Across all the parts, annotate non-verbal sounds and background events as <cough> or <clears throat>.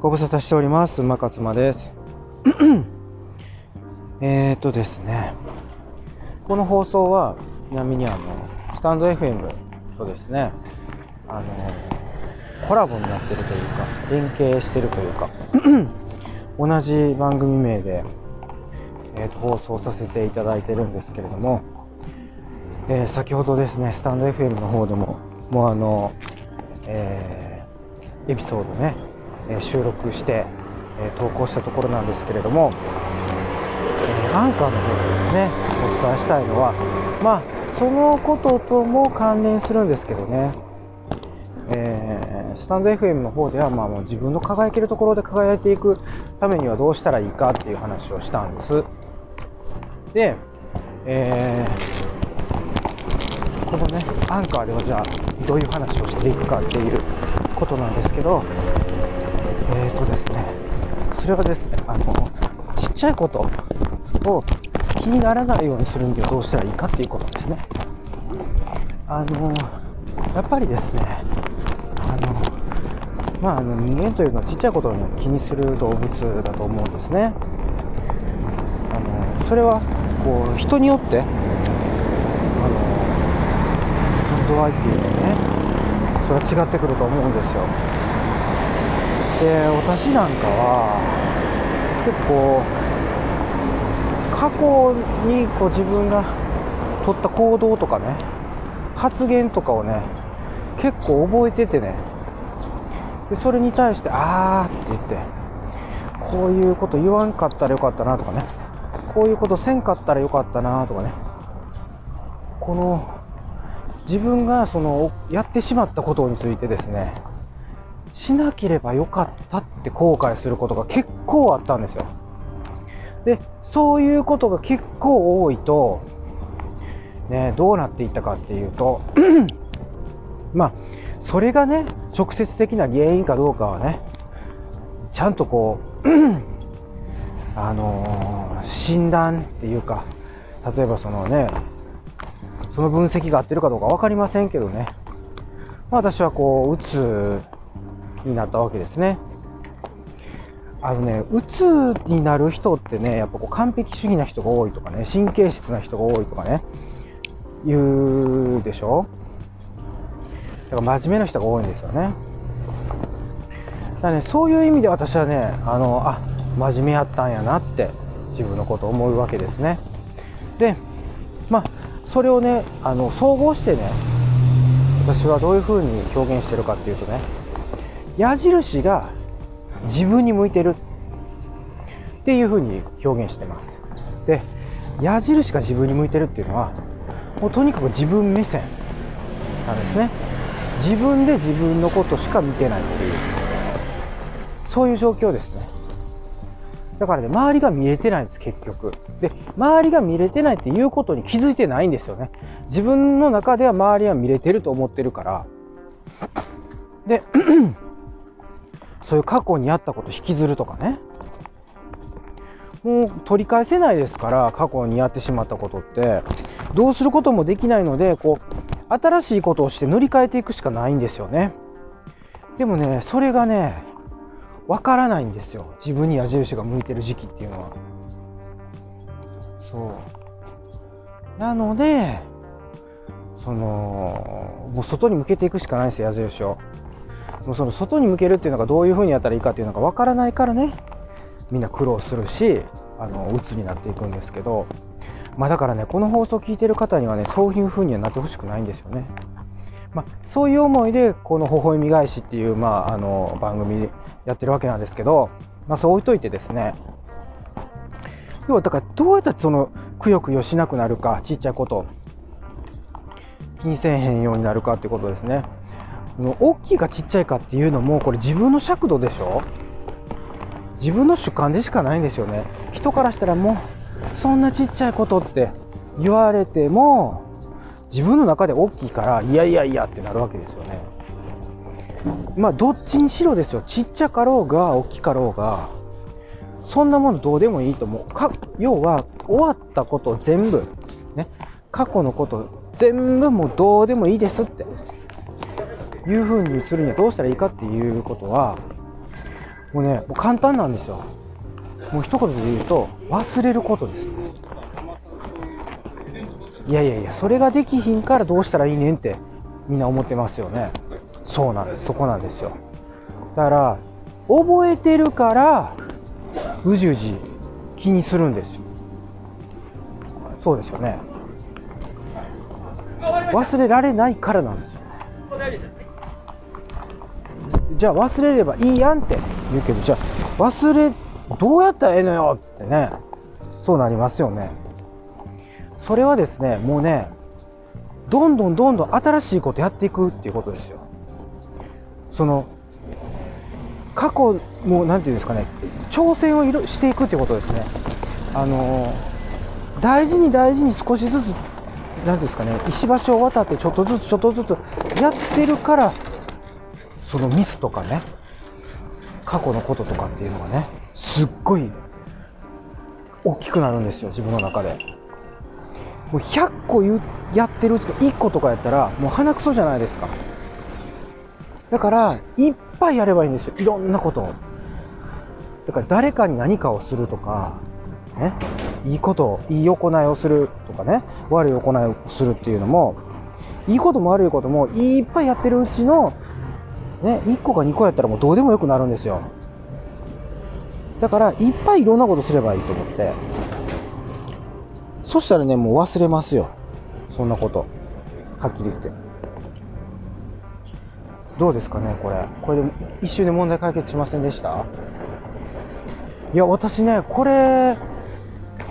ご無沙汰しております。馬勝間です。<clears throat> えーとですね、この放送は、ちなみにあの、スタンド FM とですね、あの、コラボになってるというか、連携してるというか、<clears throat> 同じ番組名で、えーと放送させていただいてるんですけれども、えー先ほどですね、スタンド FM の方でも、もうあの、えーエピソードね、えー収録して、え投稿したところなんですけれども、えーアンカーの方でですね、お伝えしたいのは、まあ、そのこととも関連するんですけどね、えースタンド FM の方では、まあ、もう自分の輝けるところで輝いていくためにはどうしたらいいかっていう話をしたんです。で、えーこのね、アンカーではじゃあ、どういう話をしていくかっていうことなんですけど、えーとですね、それはですね、あの、ちっちゃいことを気にならないようにするにはどうしたらいいかっていうことですね。あの、やっぱりですね、あの、まあ、あの人間というのはちっちゃいことを、ね、気にする動物だと思うんですね。あのそれはこう人によってあの感度合いっていうのはねそれは違ってくると思うんですよで私なんかは結構過去にこう自分が取った行動とかね発言とかをね結構覚えててね。でそれに対してあーって言ってこういうこと言わんかったらよかったなとかね。こういうことせんかったらよかったなとかね。この自分がそのやってしまったことについてですね。しなければよかったって後悔することが結構あったんですよ。でそういうことが結構多いとねどうなっていったかっていうと <clears throat> まあそれがね直接的な原因かどうかはねちゃんとこうあのー診断っていうか例えばそのねその分析が合ってるかどうか分かりませんけどね、まあ、私はこううつになったわけですね。あのねうつになる人ってねやっぱこう完璧主義な人が多いとかね神経質な人が多いとかね言うでしょ？だから真面目な人が多いんですよね。だからねそういう意味で私はねあのあ真面目やったんやなって自分のことを思うわけですね。でまあそれをねあの総合してね私はどういうふうに表現してるかっていうとね矢印が自分に向いてるっていうふうに表現してますで矢印が自分に向いてるっていうのはもうとにかく自分目線なんですね自分で自分のことしか見てないっていうそういう状況ですねだからね、周りが見えてないんです、結局。で、周りが見れてないっていうことに気づいてないんですよね。自分の中では周りは見れてると思ってるから。で、そういう過去にあったこと引きずるとかね。もう取り返せないですから、過去にやってしまったことって。どうすることもできないので、こう、新しいことをして塗り替えていくしかないんですよね。でもね、それがね、わからないんですよ自分に矢印が向いてる時期っていうのはそうなのでそのもう外に向けていくしかないんですよ矢印をもうその外に向けるっていうのがどういうふうにやったらいいかっていうのがわからないからねみんな苦労するしあの鬱になっていくんですけどまあだからねこの放送を聞いてる方にはねそういうふうにはなってほしくないんですよね。まあ、そういう思いでこの「微笑み返し」っていう、まあ、あの番組やってるわけなんですけど、まあ、そう置いといてですね要はだからどうやったらそのくよくよしなくなるかちっちゃいこと気にせえへんようになるかっていうことですね。大きいかちっちゃいかっていうのもこれ自分の尺度でしょ？自分の主観でしかないんですよね。人からしたらもうそんなちっちゃいことって言われても自分の中で大きいからいやいやいやってなるわけですよね。まあどっちにしろですよ。ちっちゃかろうが大きかろうがそんなものどうでもいいと思う。か要は終わったこと全部ね過去のこと全部もうどうでもいいですって。いうふうにするにはどうしたらいいかっていうことはもうね、もう簡単なんですよ。もう一言で言うと、忘れることですね。いやいやいや、それができひんからどうしたらいいねんってみんな思ってますよね。そうなんです、そこなんですよ。だから、覚えてるから、うじうじ気にするんですよ。そうですよね。忘れられないからなんですよ。じゃあ忘れればいいやんって言うけど、じゃあ忘れ、どうやったらええのよっつってね、そうなりますよね。それはですね、もうね、どんどんどんどん新しいことやっていくっていうことですよ。その、過去、もうなんていうんですかね、挑戦をしていくっていうことですね。あの大事に大事に少しずつ、なんですかね、石橋を渡ってちょっとずつちょっとずつやってるから、そのミスとかね、過去のこととかっていうのがね、すっごい大きくなるんですよ、自分の中で。もう100個やってるうちの1個とかやったら、もう鼻くそじゃないですか。だから、いっぱいやればいいんですよ、いろんなことを。だから誰かに何かをするとか、ね、いいこと、いい行いをするとかね、悪い行いをするっていうのも、いいことも悪いこともいっぱいやってるうちの、ね、1個か2個やったらもうどうでもよくなるんですよ。だから、いっぱいいろんなことすればいいと思って。そしたらね、もう忘れますよ。そんなこと。はっきり言って。どうですかね、これ。これで一瞬で問題解決しませんでした？いや、私ね、これ、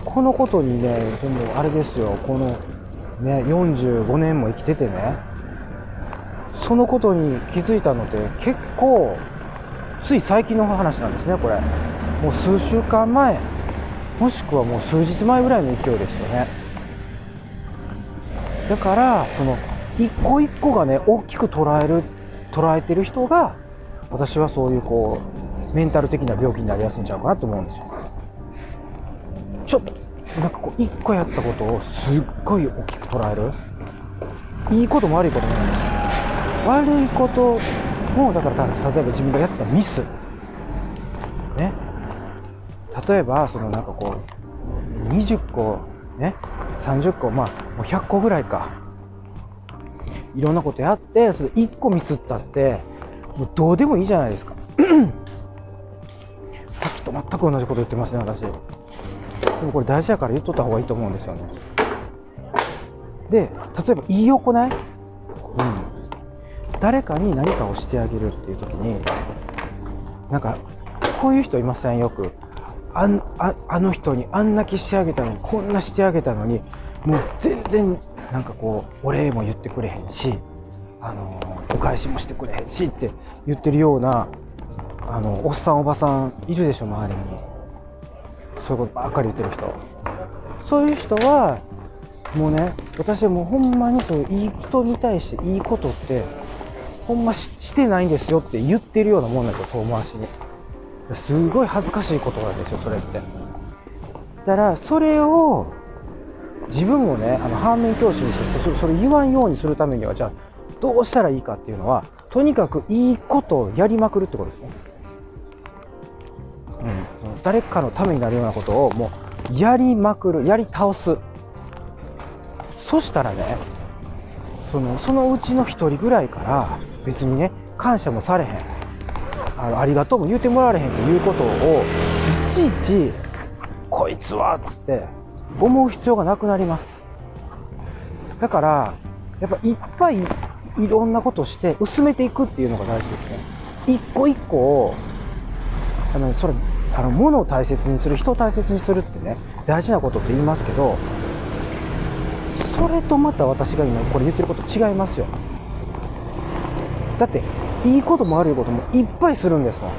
このことにね、でもあれですよ、このね、45年も生きててね、そのことに気づいたのって結構、つい最近の話なんですね、これ。もう数週間前、もしくはもう数日前ぐらいの勢いですよね。だから、その、一個一個がね、大きく捉える、捉えてる人が、私はそういうこう、メンタル的な病気になりやすいんちゃうかなと思うんですよ。ちょっと、なんかこう、一個やったことをすっごい大きく捉える。いいことも悪いことも悪いことも、だから例えば自分がやったミス。ね。例えば、そのなんかこう、20個、ね、30個、まあ、もう100個ぐらいか。いろんなことやって、それ1個ミスったって、もうどうでもいいじゃないですか。<clears throat> さっきと全く同じこと言ってますね、私。でもこれ大事やから言っとった方がいいと思うんですよね。で、例えば言い行い、うん、誰かに何かをしてあげるっていう時に、なんか、こういう人いませんよく。あんああの人にあんだけしてあげたのに、こんなしてあげたのに、もう全然、なんかこう、お礼も言ってくれへんし、あのお返しもしてくれへんしって言ってるような、あのおっさん、おばさんいるでしょ、周りに。そういうことばっかり言ってる人そういう人はもうね私はもうほんまにそういういい人に対していいことってほんましてないんですよって言ってるようなもんなんですよ遠回しに。すごい恥ずかしいことなんですよそれって。だからそれを自分をねあの反面教師にしてそれ言わんようにするためにはじゃあどうしたらいいかっていうのはとにかくいいことをやりまくるってことですね。うん、誰かのためになるようなことをもうやりまくるやり倒す。そしたらねそのそのうちの1人ぐらいから別にね感謝もされへん。あのありがとうも言うてもらわれへんということをいちいちこいつはっつって思う必要がなくなります。だからやっぱいっぱいいろんなことして薄めていくっていうのが大事ですね。一個一個をあのそれあの物を大切にする人を大切にするってね大事なことって言いますけどそれとまた私が今これ言ってること違いますよ。だっていいことも悪いこともいっぱいするんですもん。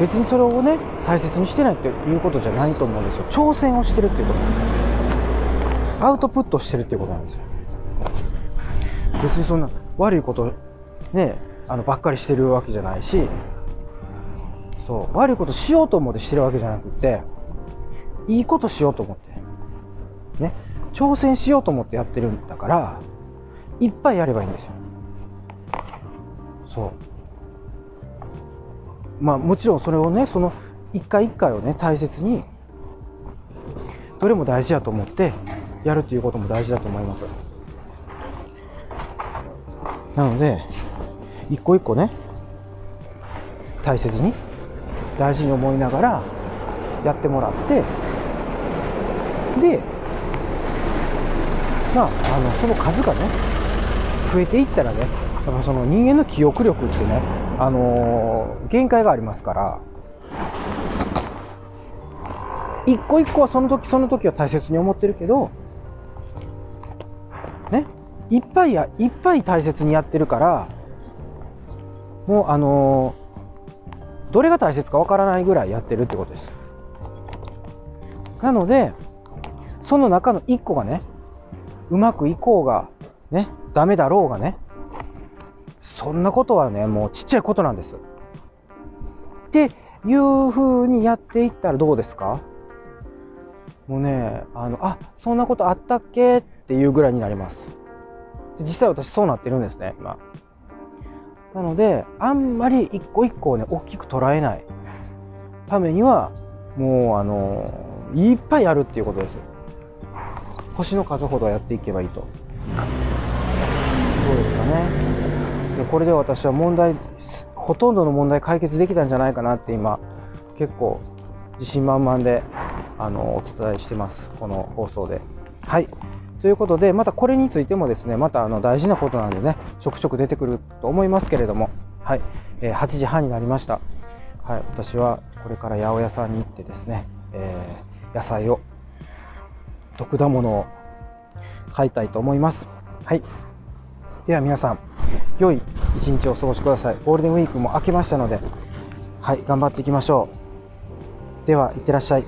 別にそれをね大切にしてないっていうことじゃないと思うんですよ。挑戦をしてるっていうこと。アウトプットしてるっていうことなんですよ。別にそんな悪いことねあのばっかりしてるわけじゃないし。そう悪いことしようと思ってしてるわけじゃなくていいことしようと思って。ね挑戦しようと思ってやってるんだからいっぱいやればいいんですよ。そう。まあ、もちろんそれをねその一回一回をね大切にどれも大事だと思ってやるということも大事だと思います。なので一個一個ね大切に大事に思いながらやってもらってでまああのその数がね増えていったらねやっぱその人間の記憶力ってね、あのー限界がありますから一個一個はその時その時は大切に思ってるけどねいっぱいやいっぱい大切にやってるからもうあのーどれが大切かわからないぐらいやってるってことです。なのでその中の1個がねうまくいこうがねダメだろうがねそんなことはねもうちっちゃいことなんです。っていう風にやっていったらどうですか？もうねあのあそんなことあったっけ？っていうぐらいになります。実際私そうなってるんですね今。なのであんまり一個一個をね大きく捉えないためにはもうあのいっぱいやるっていうことです。星の数ほどやっていけばいいと。どうですかね。でこれで私は問題ほとんどの問題解決できたんじゃないかなって今結構自信満々であのお伝えしてます。この放送で。はい。ということでまたこれについてもですねまたあの大事なことなんでねちょくちょく出てくると思いますけれども。はい、えー8時半になりました。はい。私はこれから八百屋さんに行ってですね、えー野菜を毒だものを買いたいと思います。はい。では皆さん良い一日をお過ごしください。ゴールデンウィークも明けましたのではい頑張っていきましょう。ではいってらっしゃい。